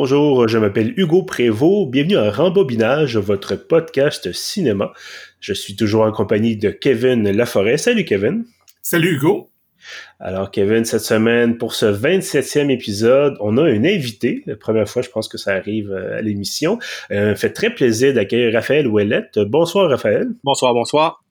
Bonjour, je m'appelle Hugo Prévost. Bienvenue à Rembobinage, votre podcast cinéma. Je suis toujours en compagnie de Kevin Laforêt. Salut Kevin. Salut Hugo. Alors Kevin, cette semaine, pour ce 27e épisode, on a un invité. La première fois, je pense que ça arrive euh, à l'émission. Euh, fait très plaisir d'accueillir Raphaël Ouellette. Bonsoir Raphaël. Bonsoir, bonsoir.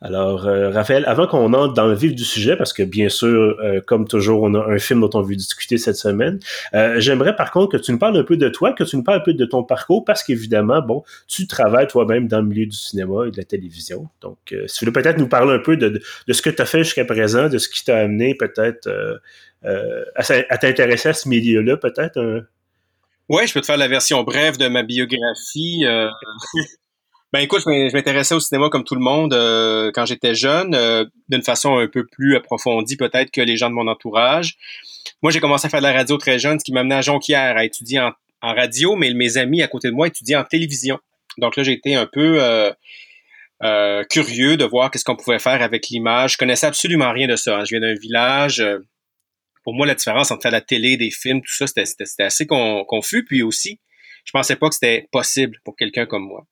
Alors, euh, Raphaël, avant qu'on entre dans le vif du sujet, parce que bien sûr, euh, comme toujours, on a un film dont on veut discuter cette semaine, euh, j'aimerais par contre que tu nous parles un peu de toi, que tu nous parles un peu de ton parcours, parce qu'évidemment, bon, tu travailles toi-même dans le milieu du cinéma et de la télévision. Donc, si tu veux peut-être nous parler un peu de, ce que tu as fait jusqu'à présent, de ce qui t'a amené peut-être à, t'intéresser à ce milieu-là, peut-être. Oui, je peux te faire la version brève de ma biographie. Ben écoute, je m'intéressais au cinéma comme tout le monde euh, quand j'étais jeune, euh, d'une façon un peu plus approfondie peut-être que les gens de mon entourage. Moi, j'ai commencé à faire de la radio très jeune, ce qui m'a amené à Jonquière à étudier en, radio, mais mes amis à côté de moi étudiaient en télévision. Donc là, j'ai été un peu euh, curieux de voir qu'est-ce qu'on pouvait faire avec l'image. Je connaissais absolument rien de ça. Hein. Je viens d'un village. pour moi, la différence entre la télé, des films, tout ça, c'était assez confus. Puis aussi, je pensais pas que c'était possible pour quelqu'un comme moi.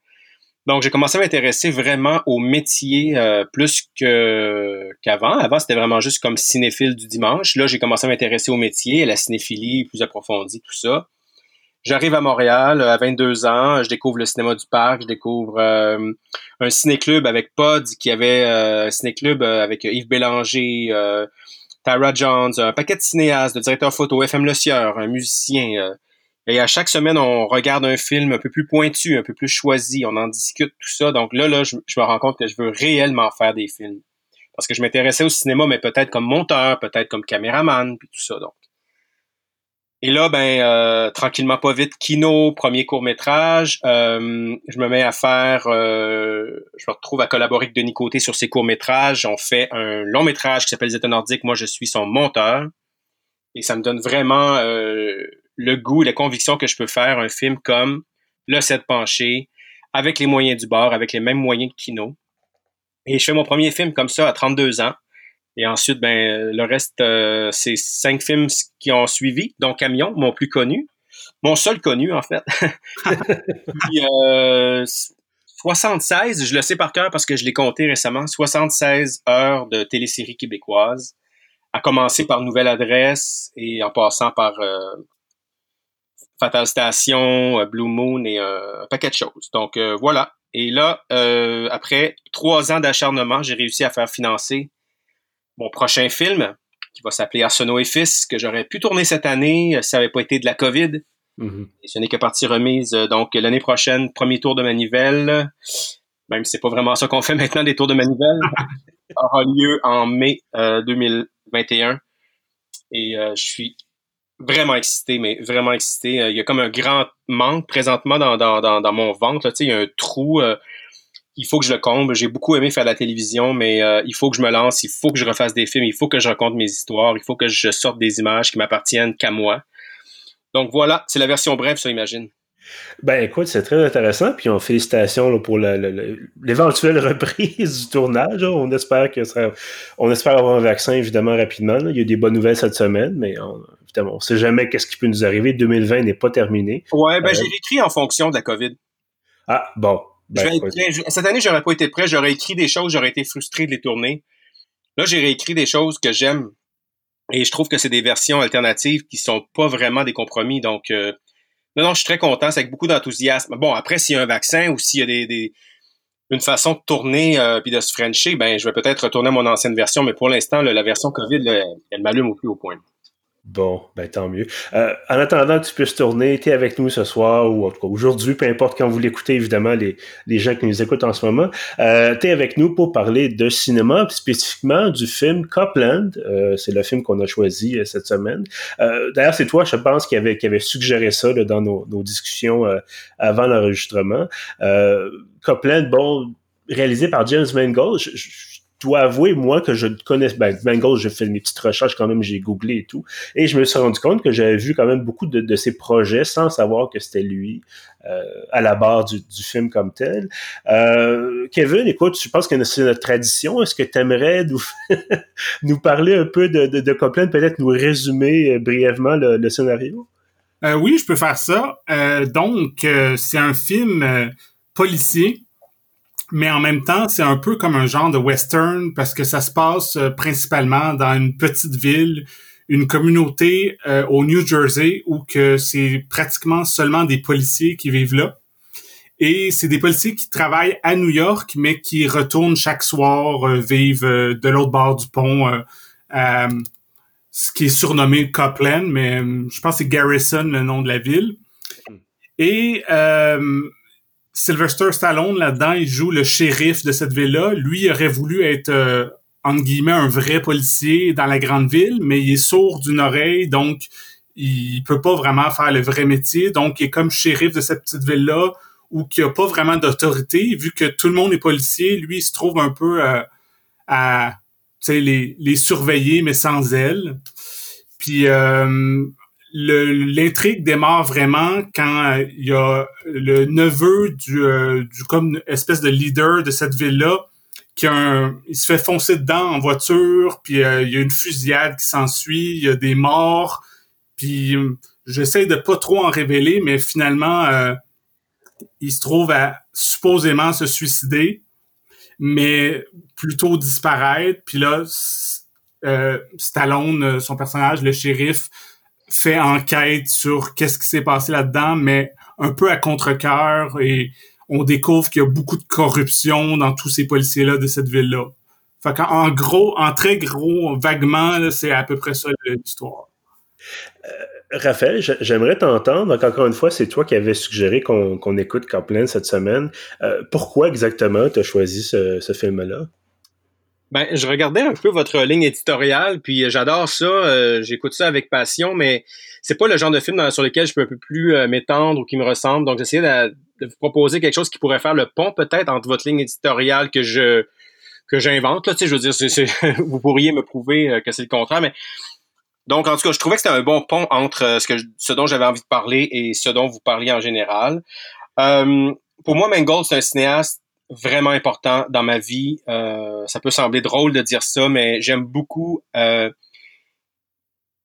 Donc, j'ai commencé à m'intéresser vraiment au métier euh, plus que qu'avant. Avant, c'était vraiment juste comme cinéphile du dimanche. Là, j'ai commencé à m'intéresser au métier, à la cinéphilie plus approfondie, tout ça. J'arrive à Montréal euh, à 22 ans, je découvre le cinéma du parc, je découvre euh, un ciné-club avec Pod qui avait un ciné-club avec Yves Bélanger, Tara Jones, un paquet de cinéastes, de directeurs photo, FM Le Sieur, un musicien, et à chaque semaine, on regarde un film un peu plus pointu, un peu plus choisi, on en discute, tout ça. Donc là, là, je, me rends compte que je veux réellement faire des films. Parce que je m'intéressais au cinéma, mais peut-être comme monteur, peut-être comme caméraman, puis tout ça. Donc. Et là, ben, euh, tranquillement, pas vite, kino, premier court métrage. Euh, je me mets à faire, euh, je me retrouve à collaborer avec Denis Côté sur ses courts métrages. On fait un long métrage qui s'appelle Les États nordiques. Moi, je suis son monteur. Et ça me donne vraiment le goût et la conviction que je peux faire un film comme Le 7 penché, avec les moyens du bord, avec les mêmes moyens de Kino. Et je fais mon premier film comme ça à 32 ans. Et ensuite, ben, le reste, euh, c'est cinq films qui ont suivi, dont Camion, mon plus connu. Mon seul connu, en fait. Puis, 76, euh, je le sais par cœur parce que je l'ai compté récemment, 76 heures de télésérie québécoise, à commencer par Nouvelle Adresse et en passant par euh, Fatal Station, euh, Blue Moon et euh, un paquet de choses. Donc euh, voilà. Et là, après trois ans d'acharnement, j'ai réussi à faire financer mon prochain film qui va s'appeler Arsenault et Fils, que j'aurais pu tourner cette année si ça n'avait pas été de la COVID. Mm-hmm. Et ce n'est que partie remise. Donc l'année prochaine, premier tour de manivelle. Même si c'est pas vraiment ça qu'on fait maintenant, des tours de manivelle, aura lieu en mai 2021. Et je suis vraiment excité, mais vraiment excité. Euh, il y a comme un grand manque présentement dans, dans, dans, mon ventre. Là. Il y a un trou. Euh, il faut que je le comble. J'ai beaucoup aimé faire la télévision, mais euh, il faut que je me lance, il faut que je refasse des films, il faut que je raconte mes histoires, il faut que je sorte des images qui m'appartiennent qu'à moi. Donc voilà, c'est la version brève, ça, imagine. Ben écoute, c'est très intéressant, puis on félicitations là, pour l'éventuelle reprise du tournage. On espère que ça, on espère avoir un vaccin évidemment rapidement. Il y a des bonnes nouvelles cette semaine, mais on, évidemment, on sait jamais qu'est-ce qui peut nous arriver. 2020 n'est pas terminé. Ouais, ben j'ai euh, écrit en fonction de la COVID. Ah bon. Ben, cette année, j'aurais pas été prêt. J'aurais écrit des choses, j'aurais été frustré de les tourner. Là, j'ai réécrit des choses que j'aime et je trouve que c'est des versions alternatives qui sont pas vraiment des compromis. Donc euh, non, non, je suis très content. C'est avec beaucoup d'enthousiasme. Bon, après, s'il y a un vaccin ou s'il y a des, une façon de tourner euh, puis de se frencher, ben je vais peut-être retourner à mon ancienne version, mais pour l'instant, la version COVID, elle m'allume au plus haut point. Bon, ben tant mieux. Euh, en attendant tu puisses tourner, tu es avec nous ce soir ou en tout cas aujourd'hui, peu importe quand vous l'écoutez, évidemment, les, les gens qui nous écoutent en ce moment, euh, tu es avec nous pour parler de cinéma, spécifiquement du film Copland. Euh, c'est le film qu'on a choisi euh, cette semaine. Euh, d'ailleurs, c'est toi, je pense, qui avait, qui avait suggéré ça là, dans nos, nos discussions avant l'enregistrement. Copland, bon, réalisé par James Mangold. Je, dois avouer, moi, que je connais, ben, Bengals, j'ai fait mes petites recherches quand même, j'ai googlé et tout, et je me suis rendu compte que j'avais vu quand même beaucoup de, de ses projets sans savoir que c'était lui euh, à la barre du, du, film comme tel. Euh, Kevin, écoute, je pense que c'est notre tradition. Est-ce que tu aimerais nous, nous parler un peu de, de, de Copland, peut-être nous résumer euh, brièvement le, le scénario? oui, je peux faire ça. donc, c'est un film policier, mais en même temps, c'est un peu comme un genre de western parce que ça se passe principalement dans une petite ville, une communauté au New Jersey où que c'est pratiquement seulement des policiers qui vivent là. Et c'est des policiers qui travaillent à New York, mais qui retournent chaque soir euh, vivre euh, de l'autre bord du pont, euh, ce qui est surnommé Copland, mais je pense que c'est Garrison, le nom de la ville. Et Sylvester Stallone, là-dedans, il joue le shérif de cette ville-là. Lui, il aurait voulu être, entre guillemets, un vrai policier dans la grande ville, mais il est sourd d'une oreille, donc il peut pas vraiment faire le vrai métier. Donc, il est comme shérif de cette petite ville-là ou qui a pas vraiment d'autorité, vu que tout le monde est policier, lui, il se trouve un peu euh, à les, les surveiller, mais sans elle. Puis euh, l'intrigue démarre vraiment quand euh, il y a le neveu du, du comme espèce de leader de cette ville-là qui a un, il se fait foncer dedans en voiture, puis il y a une fusillade qui s'ensuit, il y a des morts, puis j'essaie de pas trop en révéler, mais finalement il se trouve à supposément se suicider, mais plutôt disparaître. Puis là, euh, Stallone, euh, son personnage, le shérif, fait enquête sur qu'est-ce qui s'est passé là-dedans, mais un peu à contre-cœur et on découvre qu'il y a beaucoup de corruption dans tous ces policiers-là de cette ville-là. Fait qu'en gros, en très gros, vaguement, c'est à peu près ça l'histoire. Euh, Raphaël, j'aimerais t'entendre. Donc, encore une fois, c'est toi qui avais suggéré qu'on écoute Copland cette semaine. Euh, pourquoi exactement tu as choisi ce, film-là? Ben, je regardais un peu votre ligne éditoriale, puis j'adore ça. Euh, j'écoute ça avec passion, mais c'est pas le genre de film sur lequel je peux un peu plus euh, m'étendre ou qui me ressemble. Donc, j'essayais de, vous proposer quelque chose qui pourrait faire le pont peut-être entre votre ligne éditoriale que je que j'invente. Là, tu sais, je veux dire, vous pourriez me prouver que c'est le contraire, mais donc, en tout cas, je trouvais que c'était un bon pont entre euh, ce, que ce dont j'avais envie de parler et ce dont vous parliez en général. Euh, pour moi, Mangold, c'est un cinéaste vraiment important dans ma vie. Euh, ça peut sembler drôle de dire ça, mais j'aime beaucoup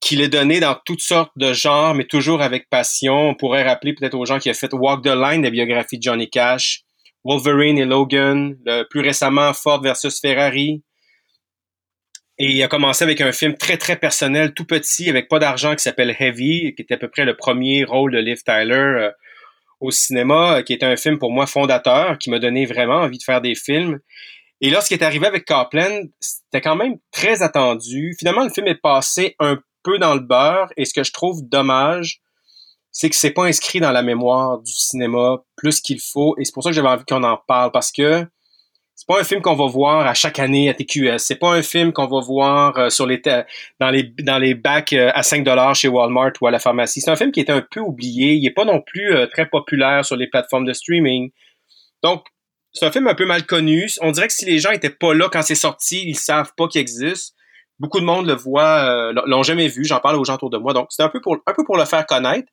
qu'il est donné dans toutes sortes de genres, mais toujours avec passion. On pourrait rappeler peut-être aux gens qui ont fait Walk the Line, la biographie de Johnny Cash, Wolverine et Logan, le, plus récemment Ford versus Ferrari, et il a commencé avec un film très, très personnel, tout petit, avec pas d'argent, qui s'appelle Heavy, qui était à peu près le premier rôle de Liv Tyler euh, au cinéma, qui était un film pour moi fondateur, qui m'a donné vraiment envie de faire des films. Et lorsqu'il est arrivé avec Copland, c'était quand même très attendu. Finalement, le film est passé un peu dans le beurre, et ce que je trouve dommage, c'est que c'est pas inscrit dans la mémoire du cinéma plus qu'il faut, et c'est pour ça que j'avais envie qu'on en parle, parce que c'est pas un film qu'on va voir à chaque année à TQS. C'est pas un film qu'on va voir euh, sur les dans les dans les bacs euh, à 5 dollars chez Walmart ou à la pharmacie. C'est un film qui est un peu oublié. Il est pas non plus euh, très populaire sur les plateformes de streaming. Donc c'est un film un peu mal connu. On dirait que si les gens étaient pas là quand c'est sorti, ils savent pas qu'il existe. Beaucoup de monde le voit, l'ont jamais vu. J'en parle aux gens autour de moi. Donc c'est un peu pour un peu pour le faire connaître.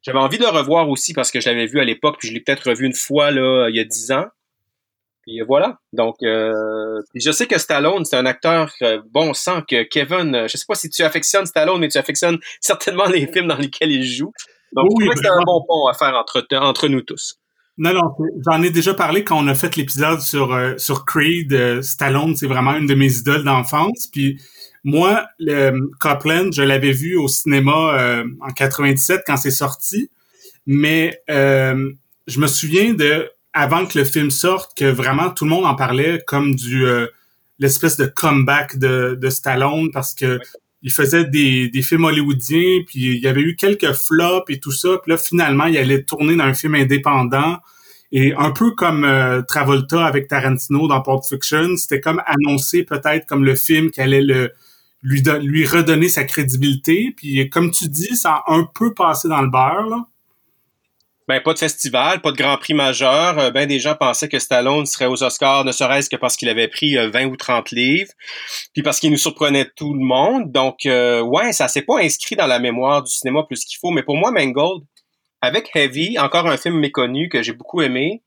J'avais envie de le revoir aussi parce que je l'avais vu à l'époque, puis je l'ai peut-être revu une fois là il y a dix ans. Puis voilà. Donc, euh, je sais que Stallone, c'est un acteur euh, bon sang que Kevin. Euh, je sais pas si tu affectionnes Stallone, mais tu affectionnes certainement les films dans lesquels il joue. Donc, oui, c'est un bon pont à faire entre, entre nous tous. Non, non, j'en ai déjà parlé quand on a fait l'épisode sur euh, sur Creed. Stallone, c'est vraiment une de mes idoles d'enfance. Puis moi, le, Copland, je l'avais vu au cinéma en 97 quand c'est sorti, mais je me souviens de avant que le film sorte que vraiment tout le monde en parlait comme du euh, l'espèce de comeback de, de Stallone parce que il faisait des, des films hollywoodiens puis il y avait eu quelques flops et tout ça puis là finalement il allait tourner dans un film indépendant. Et un peu comme euh, Travolta avec Tarantino dans Pulp Fiction c'était comme annoncé peut-être comme le film qui allait le lui lui redonner sa crédibilité. Puis comme tu dis ça a un peu passé dans le beurre là ben, pas de festival, pas de grand prix majeur. Euh, ben, des gens pensaient que Stallone serait aux Oscars, ne serait-ce que parce qu'il avait pris 20 euh, ou 30 livres, puis parce qu'il nous surprenait tout le monde. Donc, euh, ouais, ça s'est pas inscrit dans la mémoire du cinéma plus qu'il faut. Mais pour moi, Mangold, avec Heavy, encore un film méconnu que j'ai beaucoup aimé,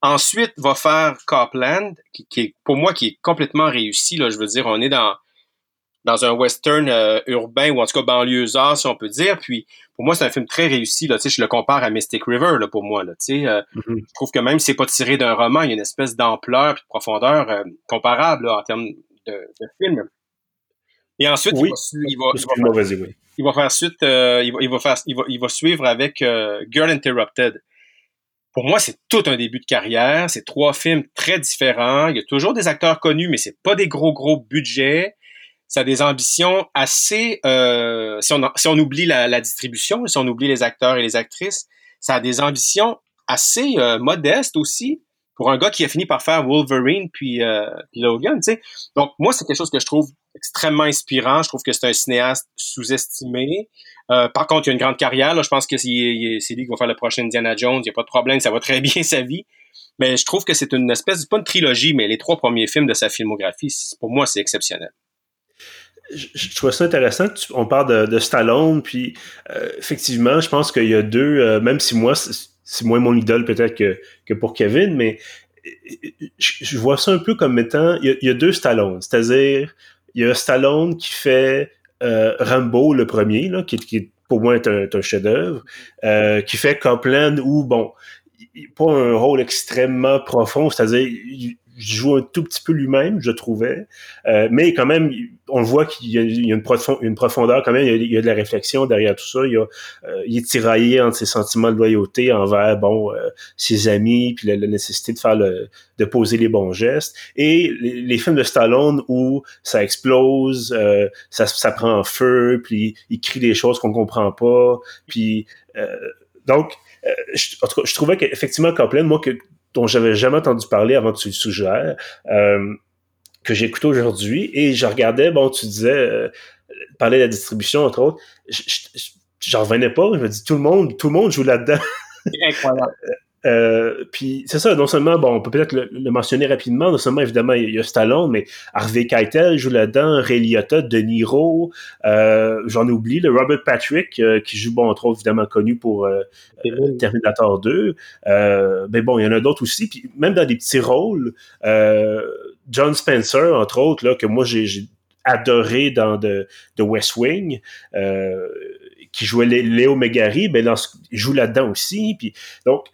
ensuite va faire Copland, qui, qui, est, pour moi, qui est complètement réussi. Là, je veux dire, on est dans dans un western euh, urbain ou en tout cas banlieusard, si on peut dire. Puis pour moi, c'est un film très réussi. Là, je le compare à Mystic River là, pour moi. Là, mm-hmm. Je trouve que même si c'est pas tiré d'un roman, il y a une espèce d'ampleur et de profondeur comparable en termes de, de, film. Et ensuite, il, va, il, va, il va faire suite, euh, il, va, il, va faire, il, va, il va suivre avec euh, Girl Interrupted. Pour moi, c'est tout un début de carrière. C'est trois films très différents. Il y a toujours des acteurs connus, mais c'est pas des gros gros budgets. Ça a des ambitions assez. Euh, si, on, si on oublie la, la, distribution, si on oublie les acteurs et les actrices, ça a des ambitions assez euh, modestes aussi pour un gars qui a fini par faire Wolverine puis, euh, puis Logan. Donc moi c'est quelque chose que je trouve extrêmement inspirant. Je trouve que c'est un cinéaste sous-estimé. Euh, par contre, il a une grande carrière. Là. Je pense que c'est lui qui va faire le prochain Indiana Jones. Il n'y a pas de problème, ça va très bien sa vie. Mais je trouve que c'est une espèce, pas une trilogie, mais les trois premiers films de sa filmographie, pour moi, c'est exceptionnel. Je, trouve ça intéressant. On parle de, Stallone, puis euh, effectivement, je pense qu'il y a deux, euh, même si moi, c'est moins mon idole peut-être que, que pour Kevin, mais je, vois ça un peu comme étant, il y a, deux Stallone, c'est-à-dire, il y a Stallone qui fait euh, Rambo le premier, là, qui, qui pour moi est un, un chef-d'œuvre, euh, qui fait Copland où, bon, pas un rôle extrêmement profond, c'est-à-dire, joue un tout petit peu lui-même, je trouvais. Euh, mais quand même, on voit qu'il y a, une, profondeur quand même, il y, a, de la réflexion derrière tout ça. Il, y a, euh, il est tiraillé entre ses sentiments de loyauté envers bon euh, ses amis, puis la, nécessité de faire le, de poser les bons gestes. Et les, films de Stallone où ça explose, ça, ça prend en feu, puis il crie des choses qu'on comprend pas. Puis donc, je, en tout cas, je trouvais qu'effectivement, Copland, moi, que dont j'avais jamais entendu parler avant que tu le suggères, euh, que j'écoute aujourd'hui. Et je regardais, bon, tu disais, euh, parler de la distribution, entre autres. J'en revenais pas. Je me dis, tout le monde, tout le monde joue là-dedans. Incroyable. Euh, puis c'est ça, non seulement, bon, on peut peut-être le, mentionner rapidement, non seulement évidemment il y a Stallone, mais Harvey Keitel joue là-dedans, Ray Liotta, De Niro, euh, j'en oublie, le Robert Patrick euh, qui joue, bon, entre autres évidemment connu pour Terminator 2, mais bon, il y en a d'autres aussi, puis même dans des petits rôles, John Spencer, entre autres, là, que moi j'ai adoré dans The, West Wing, qui jouait Léo Megari, ben, il joue là-dedans aussi, puis donc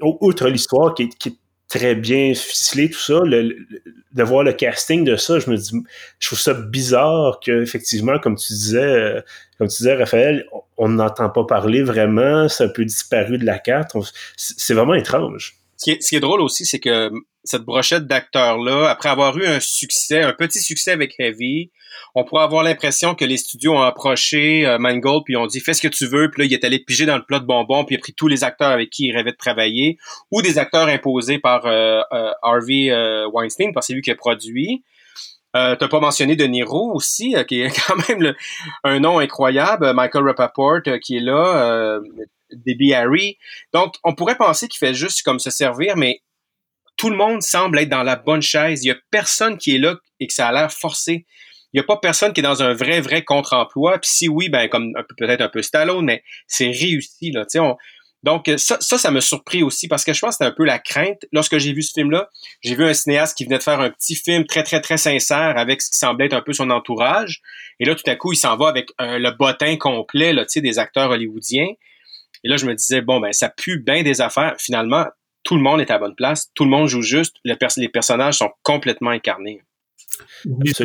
outre l'histoire qui est, très bien ficelée, tout ça, de voir le casting de ça, je me dis, je trouve ça bizarre qu'effectivement, comme tu disais, euh, comme tu disais, Raphaël, on n'entend pas parler vraiment, c'est un peu disparu de la carte. C'est vraiment étrange. Ce qui est, drôle aussi, c'est que cette brochette d'acteurs-là, après avoir eu un succès, un petit succès avec Heavy, on pourrait avoir l'impression que les studios ont approché euh, Mangold puis ont dit fais ce que tu veux puis là il est allé piger dans le plat de bonbons puis a pris tous les acteurs avec qui il rêvait de travailler ou des acteurs imposés par euh, euh, Harvey Weinstein parce que c'est lui qui a produit. Euh, T'as pas mentionné De Niro aussi, qui est quand même un nom incroyable. Michael Rappaport qui est là, Debbie Harry. Donc, on pourrait penser qu'il fait juste comme se servir, mais tout le monde semble être dans la bonne chaise. Il y a personne qui est là et que ça a l'air forcé il n'y a pas personne qui est dans un vrai, vrai contre-emploi. Puis si oui, ben comme peut-être un peu Stallone, mais c'est réussi. Là, on... Donc ça, ça, ça m'a surpris aussi parce que je pense que c'était un peu la crainte. Lorsque j'ai vu ce film-là, j'ai vu un cinéaste qui venait de faire un petit film très, très, très sincère avec ce qui semblait être un peu son entourage. Et là, tout à coup, il s'en va avec le bottin complet là, des acteurs hollywoodiens. Et là, je me disais, bon, ben ça pue bien des affaires. Finalement, tout le monde est à bonne place, tout le monde joue juste, les personnages sont complètement incarnés. Je lisais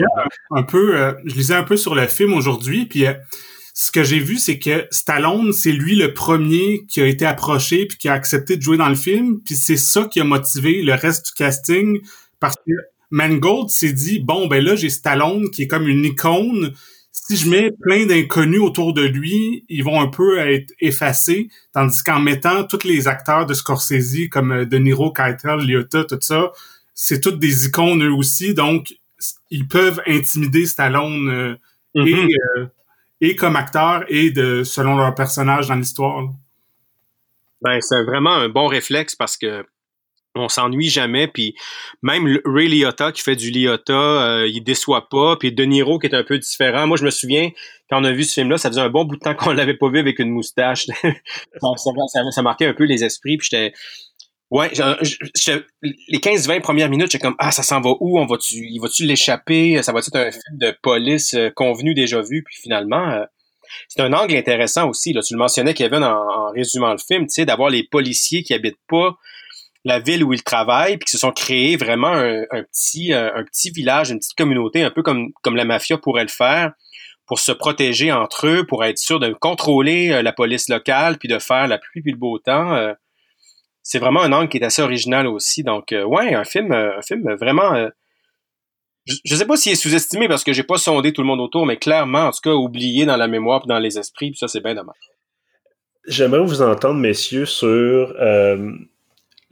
un, peu, euh, je lisais un peu sur le film aujourd'hui, puis euh, ce que j'ai vu, c'est que Stallone, c'est lui le premier qui a été approché puis qui a accepté de jouer dans le film, puis c'est ça qui a motivé le reste du casting parce que Mangold s'est dit bon ben là j'ai Stallone qui est comme une icône. Si je mets plein d'inconnus autour de lui, ils vont un peu être effacés, tandis qu'en mettant tous les acteurs de Scorsese comme euh, De Niro, Keitel, Liotta, tout ça, c'est toutes des icônes eux aussi, donc ils peuvent intimider Stallone euh, mm-hmm. euh, et, comme acteur et de selon leur personnage dans l'histoire. Ben, c'est vraiment un bon réflexe parce que on s'ennuie jamais. Puis même Ray Liotta qui fait du Liotta, euh, il déçoit pas. Puis De Niro qui est un peu différent. Moi, je me souviens quand on a vu ce film-là, ça faisait un bon bout de temps qu'on l'avait pas vu avec une moustache. ça, marquait un peu les esprits. Puis j'étais Ouais, les 15-20 premières minutes, j'ai comme ah ça s'en va où? On va-tu, il va-tu l'échapper? Ça va être un film de police euh, convenu déjà vu? Puis finalement, euh, c'est un angle intéressant aussi. Là, tu le mentionnais Kevin en, en résumant le film, tu sais, d'avoir les policiers qui habitent pas la ville où ils travaillent, puis qui se sont créés vraiment un, petit un, petit village, une petite communauté, un peu comme comme la mafia pourrait le faire, pour se protéger entre eux, pour être sûr de contrôler euh, la police locale, puis de faire la pluie puis le beau temps c'est vraiment un angle qui est assez original aussi. Donc, euh, ouais, un film, euh, un film vraiment. Euh, je, ne sais pas s'il est sous-estimé parce que j'ai pas sondé tout le monde autour, mais clairement, en tout cas, oublié dans la mémoire et dans les esprits, puis ça, c'est bien dommage. J'aimerais vous entendre, messieurs, sur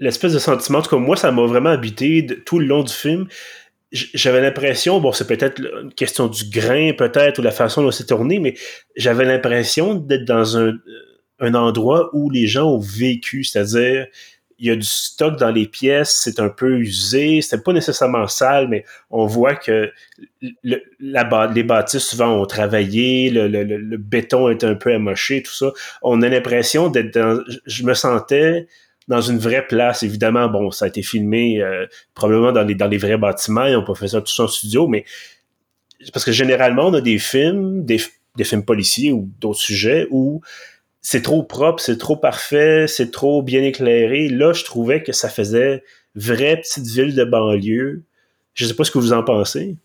l'espèce de sentiment. En tout cas, moi, ça m'a vraiment habité tout le long du film. J'avais l'impression, bon, c'est peut-être une question du grain, peut-être, ou la façon dont c'est tourné, mais j'avais l'impression d'être dans un un endroit où les gens ont vécu, c'est-à-dire il y a du stock dans les pièces, c'est un peu usé, c'était pas nécessairement sale, mais on voit que les bâtisses souvent ont travaillé, le, le, le, béton est un peu amoché, tout ça. On a l'impression d'être dans, je me sentais dans une vraie place. Évidemment, bon, ça a été filmé euh, probablement dans les, vrais bâtiments, ils n'ont pas fait ça tout en studio, mais parce que généralement, on a des films, des, des films policiers ou d'autres sujets où c'est trop propre, c'est trop parfait, c'est trop bien éclairé. Là, je trouvais que ça faisait vraie petite ville de banlieue. Je sais pas ce que vous en pensez.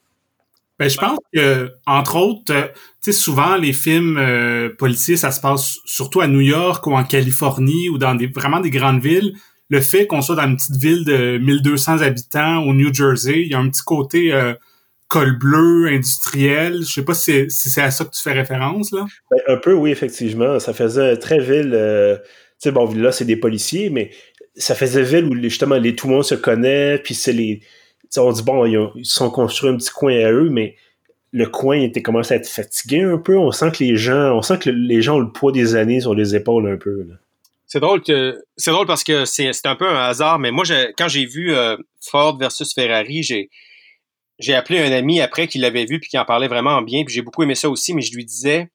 Ben, je pense que, entre autres, euh, tu sais, souvent, les films euh, policiers, ça se passe surtout à New York ou en Californie ou dans des, vraiment des grandes villes. Le fait qu'on soit dans une petite ville de 1200 habitants au New Jersey, il y a un petit côté euh, col bleu industriel. Je sais pas si c'est à ça que tu fais référence, là. Ben, un peu, oui, effectivement. Ça faisait très ville. Euh, tu sais, bon, là, c'est des policiers, mais ça faisait ville où justement les, tout le monde se connaît, puis c'est les. On dit, bon, ils, ils sont construits un petit coin à eux, mais le coin était commencé à être fatigué un peu. On sent que les gens, on sent que les gens ont le poids des années sur les épaules un peu. C'est drôle parce que c'est un peu un hasard, mais moi quand j'ai vu euh, Ford versus Ferrari, j'ai appelé un ami après qui l'avait vu puis qui en parlait vraiment bien, j'ai beaucoup aimé ça aussi, mais je lui disais,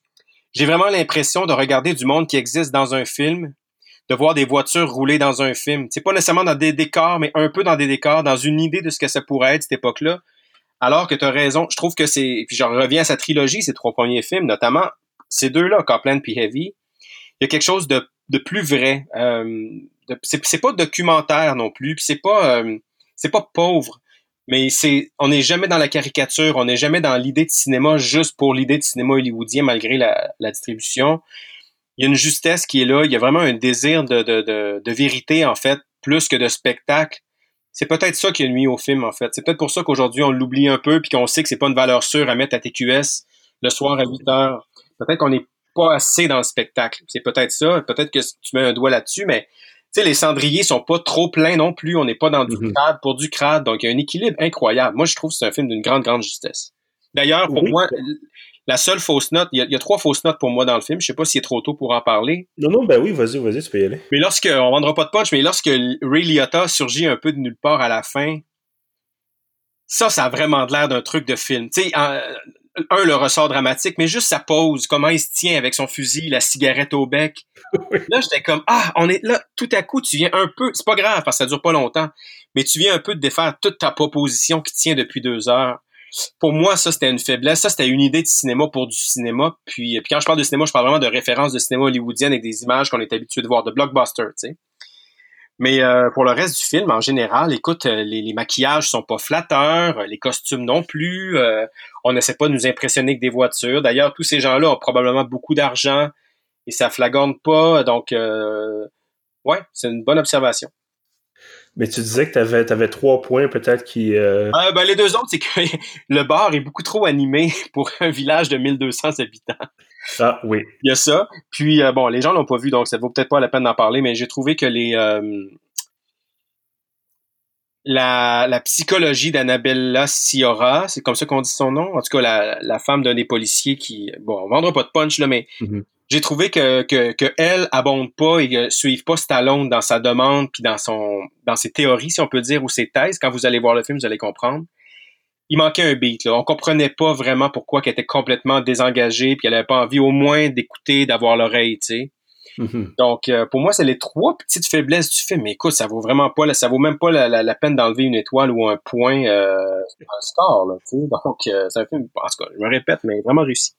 j'ai vraiment l'impression de regarder du monde qui existe dans un film, de voir des voitures rouler dans un film. C'est pas nécessairement dans des décors, mais un peu dans des décors, dans une idée de ce que ça pourrait être cette époque-là. Alors que tu as raison, je trouve que c'est, puis j'en reviens à sa trilogie, ces trois premiers films, notamment ces deux-là, Copland puis Heavy, il y a quelque chose de, plus vrai. Euh, c'est pas documentaire non plus, c'est pas, euh, c'est pas pauvre mais c'est on n'est jamais dans la caricature, on n'est jamais dans l'idée de cinéma juste pour l'idée de cinéma hollywoodien malgré la, distribution. Il y a une justesse qui est là, il y a vraiment un désir de, de, de, vérité en fait, plus que de spectacle. C'est peut-être ça qui a nuit au film en fait. C'est peut-être pour ça qu'aujourd'hui on l'oublie un peu puis qu'on sait que c'est pas une valeur sûre à mettre à TQS le soir à 8 heures. Peut-être qu'on n'est pas assez dans le spectacle. C'est peut-être ça. Peut-être que tu mets un doigt là-dessus, mais sais, les cendriers sont pas trop pleins non plus. On n'est pas dans du mhm. crade pour du crade. Donc, il y a un équilibre incroyable. Moi, je trouve que c'est un film d'une grande, grande justesse. D'ailleurs, pour moi, la seule fausse note, il y, a, trois fausses notes pour moi dans le film. Je sais pas s'il est trop tôt pour en parler. Non, non, ben oui, vas-y, vas-y, tu peux y aller. Mais lorsque, on vendra pas de punch, mais lorsque Ray Liotta surgit un peu de nulle part à la fin, ça, ça a vraiment l'air d'un truc de film. Tu sais, un, le ressort dramatique, mais juste sa pose, comment il se tient avec son fusil, la cigarette au bec. Là, j'étais comme, ah, on est là, tout à coup, tu viens un peu, c'est pas grave parce que ça dure pas longtemps, mais tu viens un peu de défaire toute ta proposition qui tient depuis deux heures. Pour moi, ça, c'était une faiblesse. Ça, c'était une idée de cinéma pour du cinéma. Puis, puis quand je parle de cinéma, je parle vraiment de références de cinéma hollywoodien avec des images qu'on est habitué de voir, de blockbuster, tu sais. Mais euh, pour le reste du film, en général, écoute, euh, les, les, maquillages sont pas flatteurs, les costumes non plus. Euh, on n'essaie pas de nous impressionner avec des voitures. D'ailleurs, tous ces gens-là ont probablement beaucoup d'argent et ça flagorne pas. Donc, ouais, c'est une bonne observation. Mais tu disais que tu avais, avais, trois points peut-être qui... ben, les deux autres, c'est que le bar est beaucoup trop animé pour un village de 1200 habitants. Ah oui. Il y a ça. Puis euh, bon, les gens l'ont pas vu, donc ça vaut peut-être pas la peine d'en parler, mais j'ai trouvé que les euh, la, la psychologie d'Annabella Ciora, c'est comme ça qu'on dit son nom, en tout cas la, la femme d'un des policiers qui, bon, on vendra pas de punch là, mais mm-hmm. J'ai trouvé que, que, que elle abonde pas et ne suive pas Stallone dans sa demande puis dans son dans ses théories, si on peut dire, ou ses thèses. Quand vous allez voir le film, vous allez comprendre il manquait un beat. Là. On comprenait pas vraiment pourquoi qu'elle était complètement désengagée, puis elle avait pas envie au moins d'écouter, d'avoir l'oreille, tu sais. Mm-hmm. Donc, euh, pour moi, c'est les trois petites faiblesses du film. Mais écoute, ça vaut vraiment pas, ça vaut même pas la, peine d'enlever une étoile ou un point, euh, un score. Là, Donc, euh, c'est un film, en tout cas, je me répète, mais vraiment réussi.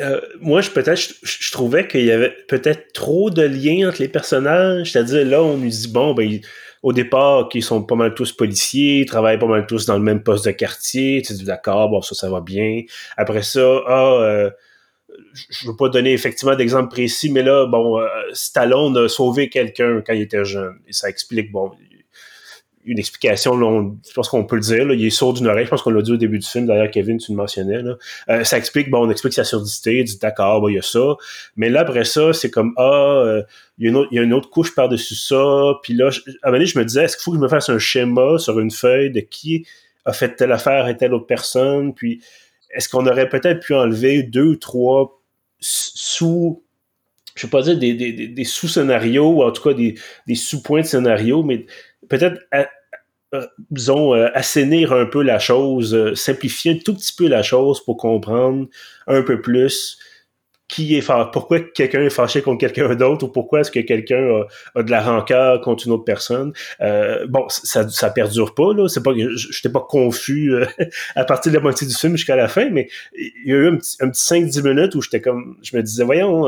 Euh, moi, je peut-être, je, trouvais qu'il y avait peut-être trop de liens entre les personnages. C'est-à-dire, là, on nous dit, bon, ben, au départ, qu'ils sont pas mal tous policiers, ils travaillent pas mal tous dans le même poste de quartier. Tu dis, d'accord, bon, ça, ça va bien. Après ça, ah, je veux pas donner effectivement d'exemple précis, mais là, bon, euh, Stallone a sauvé quelqu'un quand il était jeune. Et ça explique, bon, une explication, je pense qu'on peut le dire, il est sourd d'une oreille, je pense qu'on l'a dit au début du film, d'ailleurs, Kevin, tu le mentionnais, euh, ça explique, bon, on explique sa surdité, dit d'accord, bon, il y a ça, mais là, après ça, c'est comme, ah, euh, il, y a une autre, il y a une autre couche par-dessus ça, puis là, à un moment donné, je me disais, est-ce qu'il faut que je me fasse un schéma sur une feuille de qui a fait telle affaire et telle autre personne, puis est-ce qu'on aurait peut-être pu enlever deux ou trois sous je ne vais pas dire des, sous-scénarios, ou en tout cas des, sous-points de scénario, mais peut-être, euh, disons, euh, assainir un peu la chose, euh, simplifier un tout petit peu la chose pour comprendre un peu plus qui est pourquoi quelqu'un est fâché contre quelqu'un d'autre ou pourquoi est-ce que quelqu'un a, de la rancœur contre une autre personne. Euh, bon, ça, ça perdure pas là. C'est pas pas confus euh, à partir de la moitié du film jusqu'à la fin, mais il y a eu un petit, un petit 5-10 minutes où j'étais comme, je me disais, voyons.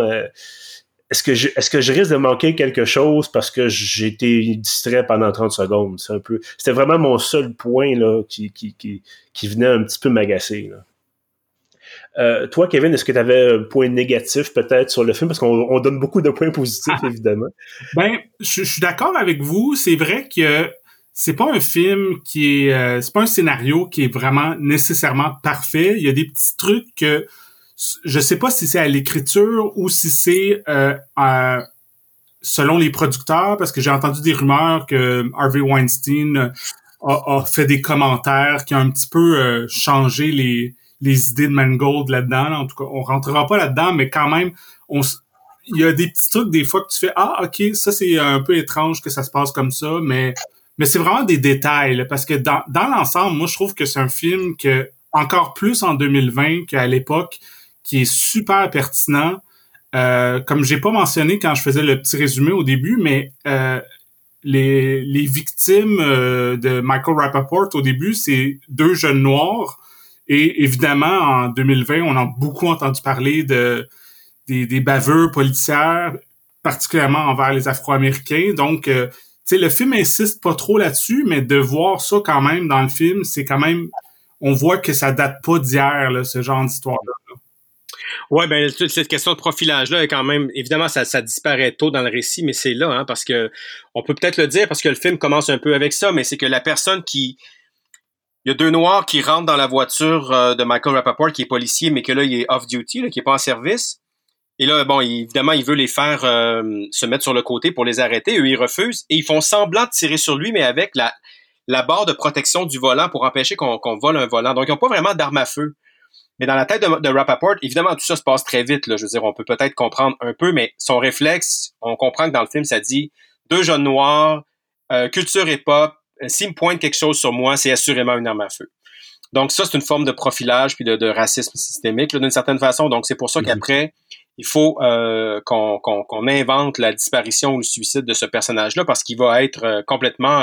Est-ce que je, est-ce que je risque de manquer quelque chose parce que j'ai été distrait pendant 30 secondes? C'est un peu, c'était vraiment mon seul point, là, qui, qui, qui, qui venait un petit peu m'agacer, là. Euh, toi, Kevin, est-ce que tu avais un point négatif peut-être sur le film? Parce qu'on donne beaucoup de points positifs, ah. évidemment. Ben, je, suis d'accord avec vous. C'est vrai que c'est pas un film qui est... Euh, c'est pas un scénario qui est vraiment nécessairement parfait. Il y a des petits trucs que... Je sais pas si c'est à l'écriture ou si c'est euh, selon les producteurs, parce que j'ai entendu des rumeurs que Harvey Weinstein a, fait des commentaires qui ont un petit peu changé les les idées de Mangold là-dedans. En tout cas, on rentrera pas là-dedans, mais quand même, on, il y a des petits trucs des fois que tu fais ah ok ça c'est un peu étrange que ça se passe comme ça, mais mais c'est vraiment des détails parce que dans, dans l'ensemble, moi je trouve que c'est un film que encore plus en 2020 qu'à l'époque qui est super pertinent. Euh, comme j'ai pas mentionné quand je faisais le petit résumé au début, mais euh, les, les victimes euh, de Michael Rappaport au début, c'est deux jeunes noirs et évidemment, en 2020, on a beaucoup entendu parler de des, des baveurs policières, particulièrement envers les Afro-Américains. Donc, euh, tu sais, le film insiste pas trop là-dessus, mais de voir ça quand même dans le film, c'est quand même, on voit que ça date pas d'hier, ce genre d'histoire-là. Ouais, ben cette question de profilage-là est quand même, évidemment, ça, ça disparaît tôt dans le récit, mais c'est là, hein, parce que on peut peut-être le dire parce que le film commence un peu avec ça, mais c'est que la personne qui il y a deux noirs qui rentrent dans la voiture euh, de Michael Rappaport, qui est policier, mais que là, il est off-duty, qui est pas en service. Et là, bon, évidemment, il veut les faire euh, se mettre sur le côté pour les arrêter. Eux, ils refusent. Et ils font semblant de tirer sur lui, mais avec la, la barre de protection du volant pour empêcher qu'on vole un volant. Donc, ils n'ont pas vraiment d'arme à feu. Mais dans la tête de, de Rappaport, évidemment, tout ça se passe très vite. Là. Je veux dire, on peut peut-être comprendre un peu, mais son réflexe, on comprend que dans le film, ça dit deux jeunes noirs, euh, culture et pop, euh, s'il me pointe quelque chose sur moi, c'est assurément une arme à feu. Donc ça, c'est une forme de profilage puis de, racisme systémique d'une certaine façon. Donc c'est pour ça mhm. qu'après, il faut euh, qu'on invente la disparition ou le suicide de ce personnage-là parce qu'il va être euh, complètement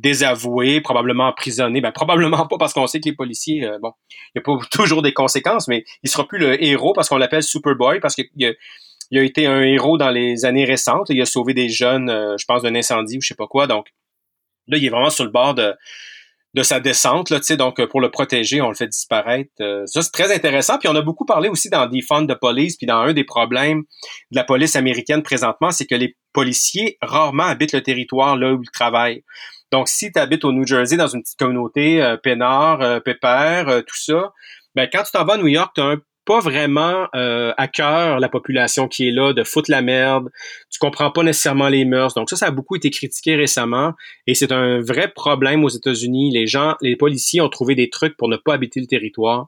désavoué, probablement emprisonné. Ben probablement pas parce qu'on sait que les policiers, bon, il n'y a pas toujours des conséquences, mais il sera plus le héros parce qu'on l'appelle Superboy parce qu'il a, été un héros dans les années récentes. Il a sauvé des jeunes, je pense, d'un incendie ou je sais pas quoi. Donc Là, il est vraiment sur le bord de, sa descente, là, donc pour le protéger, on le fait disparaître. Euh, ça, c'est très intéressant. Puis on a beaucoup parlé aussi dans Defund de Police, puis dans un des problèmes de la police américaine présentement, c'est que les policiers rarement habitent le territoire là où ils travaillent. Donc, si tu habites au New Jersey dans une petite communauté, euh, Pénard, euh, Pépère, euh, tout ça, ben quand tu t'en vas à New York, tu un pas vraiment euh, à cœur la population qui est là, de foutre la merde. Tu comprends pas nécessairement les mœurs. Donc ça, ça a beaucoup été critiqué récemment et c'est un vrai problème aux États-Unis. Les gens, les policiers ont trouvé des trucs pour ne pas habiter le territoire.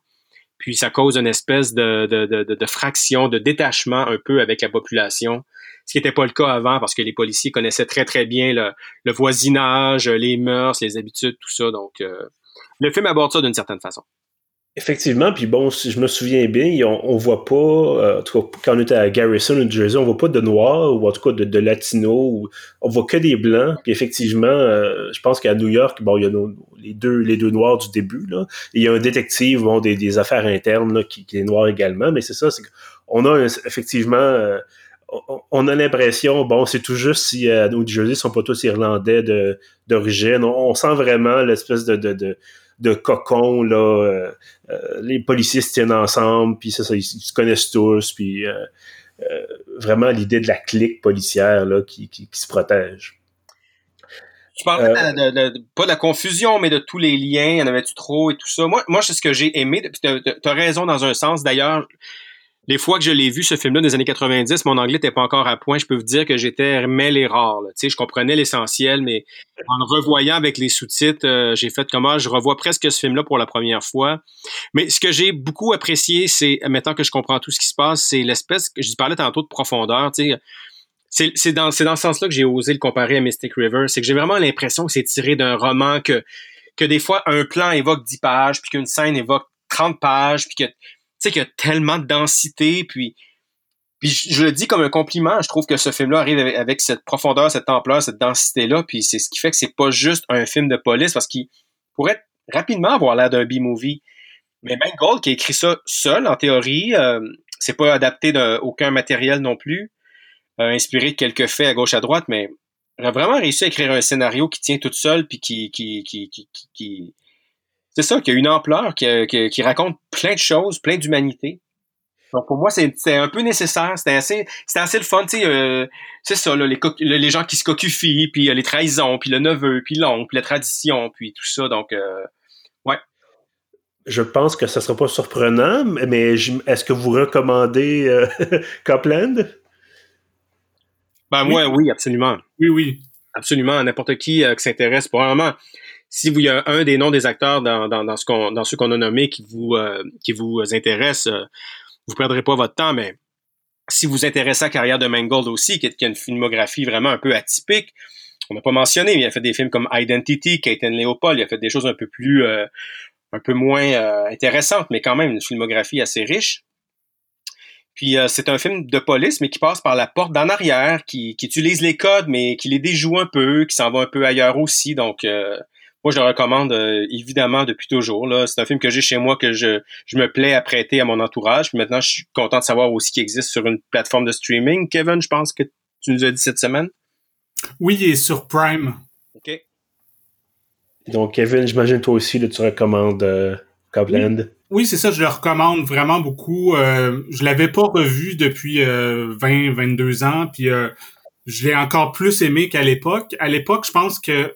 Puis ça cause une espèce de, de fraction, de détachement un peu avec la population, ce qui n'était pas le cas avant parce que les policiers connaissaient très très bien le, voisinage, les mœurs, les habitudes, tout ça. Donc euh, le film aborde ça d'une certaine façon. Effectivement, puis bon, si je me souviens bien, on, on voit pas, euh, en tout cas, quand on était à Garrison, New Jersey, on voit pas de noirs, ou en tout cas de, de latinos, on voit que des blancs, puis effectivement, euh, je pense qu'à New York, bon, il y a les deux les deux noirs du début, là, il y a un détective, bon, des, des affaires internes, là, qui, est noir également, mais c'est ça, c'est qu'on a effectivement... on a l'impression, bon, c'est tout juste si à New Jersey, ils sont pas tous irlandais d'origine. On, on, sent vraiment l'espèce de, de, de de cocon là euh, euh, les policiers se tiennent ensemble puis ça, ça ils, se connaissent tous puis euh, vraiment l'idée de la clique policière là qui, qui, se protège tu parlais de, de, pas de la confusion, mais de tous les liens, il y en avait-tu trop et tout ça? Moi, moi c'est ce que j'ai aimé. Tu as raison dans un sens. D'ailleurs, les fois que je l'ai vu, ce film-là, des années 90, mon anglais n'était pas encore à point. Je peux vous dire que j'étais mêlé rare. Tu sais, je comprenais l'essentiel, mais en le revoyant avec les sous-titres, euh, j'ai fait comment ah, je revois presque ce film-là pour la première fois. Mais ce que j'ai beaucoup apprécié, c'est, maintenant que je comprends tout ce qui se passe, c'est l'espèce je parlais tantôt de profondeur. C'est dans, dans ce sens-là que j'ai osé le comparer à Mystic River. C'est que j'ai vraiment l'impression que c'est tiré d'un roman que, que des fois un plan évoque 10 pages, puis qu'une scène évoque 30 pages, puis que sais, qu'il y a tellement de densité, puis, puis je, le dis comme un compliment, je trouve que ce film-là arrive avec, cette profondeur, cette ampleur, cette densité-là, puis c'est ce qui fait que c'est pas juste un film de police, parce qu'il pourrait rapidement avoir l'air d'un B-movie. Mais Ben Gold, qui a écrit ça seul, en théorie, euh, c'est pas adapté d'aucun matériel non plus, euh, inspiré de quelques faits à gauche à droite, mais a vraiment réussi à écrire un scénario qui tient tout seul, puis qui, qui, qui, qui c'est ça, qui a une ampleur, qui, raconte plein de choses, plein d'humanité. Donc pour moi, c'est un peu nécessaire. C'était assez, c'était assez le fun, tu sais. Euh, c'est ça, là, les, les gens qui se cocufient, puis euh, les trahisons, puis le neveu, puis l'oncle, puis la tradition, puis tout ça. Donc, euh, ouais. Je pense que ça sera pas surprenant, mais est-ce que vous recommandez Copland? Ben moi, oui, absolument. Oui, oui. Absolument. N'importe qui qui s'intéresse, probablement si vous y a un des noms des acteurs dans, dans, dans ce qu'on dans ceux qu'on a nommés qui vous euh, qui vous intéresse, euh, vous perdrez pas votre temps, mais si vous intéressez à la carrière de Mangold aussi, qui, a une filmographie vraiment un peu atypique, on n'a pas mentionné, mais il a fait des films comme Identity, Caden Leopold, il a fait des choses un peu plus euh, un peu moins intéressantes, mais quand même une filmographie assez riche. Puis c'est un film de police, mais qui passe par la porte d'en arrière, qui, qui utilise les codes, mais qui les déjoue un peu, qui s'en va un peu ailleurs aussi. Donc moi, je le recommande euh, évidemment depuis toujours. C'est un film que j'ai chez moi que je, je me plais à prêter à mon entourage. Puis maintenant, je suis content de savoir aussi qu'il existe sur une plateforme de streaming. Kevin, je pense que tu nous as dit cette semaine? Oui, il est sur Prime. OK. Donc, Kevin, j'imagine toi aussi, là, tu recommandes euh, Copland. Oui, c'est ça, je le recommande vraiment beaucoup. Euh, je l'avais pas revu depuis 20, euh, 22 ans, puis je l'ai encore plus aimé qu'à l'époque. À l'époque, je pense que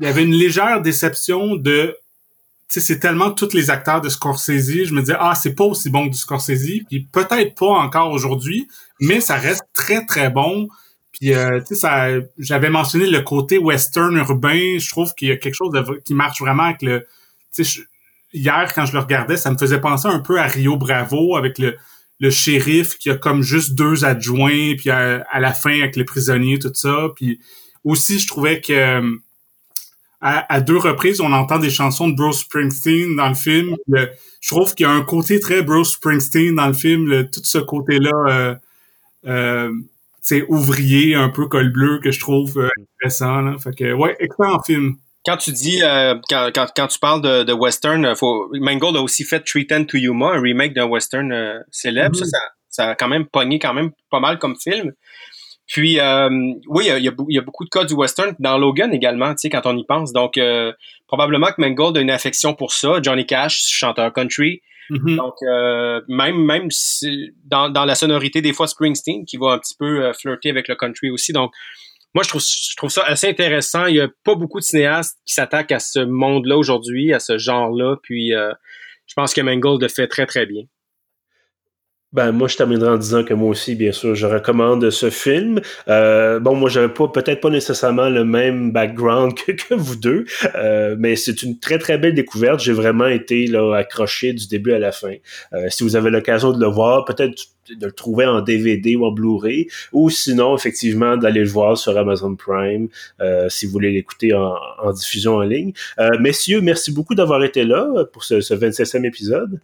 il y avait une légère déception de tu sais, c'est tellement tous les acteurs de Scorsese, je me disais ah, c'est pas aussi bon que du Scorsese, puis peut-être pas encore aujourd'hui, mais ça reste très très bon. Puis euh, tu sais ça j'avais mentionné le côté western urbain, je trouve qu'il y a quelque chose qui marche vraiment avec le tu sais hier quand je le regardais, ça me faisait penser un peu à Rio Bravo avec le le shérif qui a comme juste deux adjoints puis à, à la fin avec les prisonniers tout ça, puis aussi je trouvais que à, deux reprises, on entend des chansons de Bruce Springsteen dans le film. je trouve qu'il y a un côté très Bruce Springsteen dans le film, tout ce côté-là, euh, euh, c'est ouvrier, un peu col bleu que je trouve euh, intéressant. Là. Fait que, ouais, excellent film. Quand tu dis, quand, quand, quand, tu parles de, de western, faut, Mangold a aussi fait Treat to Yuma, un remake d'un western célèbre. Mm-hmm. ça, ça a quand même pogné quand même pas mal comme film. Puis, euh, oui, il y, a, y, a, beaucoup de cas du western dans Logan également, tu sais, quand on y pense. Donc, euh, probablement que Mangold a une affection pour ça. Johnny Cash, chanteur country. Mm-hmm. Donc, euh, même même dans, dans la sonorité des fois Springsteen, qui va un petit peu flirter avec le country aussi. Donc, moi, je trouve, je trouve ça assez intéressant. Il y a pas beaucoup de cinéastes qui s'attaquent à ce monde-là aujourd'hui, à ce genre-là. Puis, je pense que Mangold le fait très, très bien. Ben, moi, je terminerai en disant que moi aussi, bien sûr, je recommande ce film. Euh, bon, moi, j'avais pas, peut-être pas nécessairement le même background que, que vous deux, euh, mais c'est une très, très belle découverte. J'ai vraiment été là, accroché du début à la fin. Euh, si vous avez l'occasion de le voir, peut-être de le trouver en DVD ou en Blu-ray, ou sinon, effectivement, d'aller le voir sur Amazon Prime, euh, si vous voulez l'écouter en, en, diffusion en ligne. Euh, messieurs, merci beaucoup d'avoir été là pour ce, ce 27e épisode.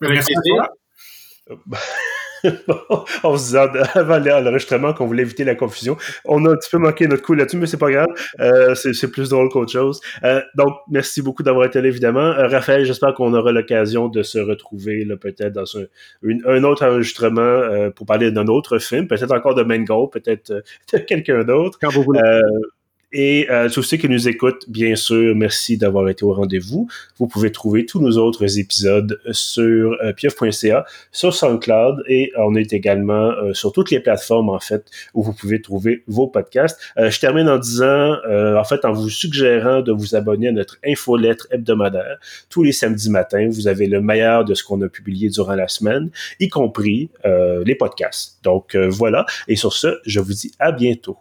Merci à toi. On se disait avant l'enregistrement qu'on voulait éviter la confusion. On a un petit peu manqué notre coup là-dessus, mais c'est pas grave. Euh, c'est plus drôle qu'autre chose. Euh, donc, merci beaucoup d'avoir été là, évidemment. Euh, Raphaël, j'espère qu'on aura l'occasion de se retrouver peut-être dans un, un, autre enregistrement pour parler d'un autre film, peut-être encore de Mango, peut-être de quelqu'un d'autre. Quand vous voulez. Et euh, tous ceux qui nous écoutent, bien sûr, merci d'avoir été au rendez-vous. Vous pouvez trouver tous nos autres épisodes sur euh, sur SoundCloud et on est également euh, sur toutes les plateformes, en fait, où vous pouvez trouver vos podcasts. Euh, je termine en disant, euh, en fait, en vous suggérant de vous abonner à notre infolettre hebdomadaire. Tous les samedis matins, vous avez le meilleur de ce qu'on a publié durant la semaine, y compris les podcasts. Donc voilà. Et sur ce, je vous dis à bientôt.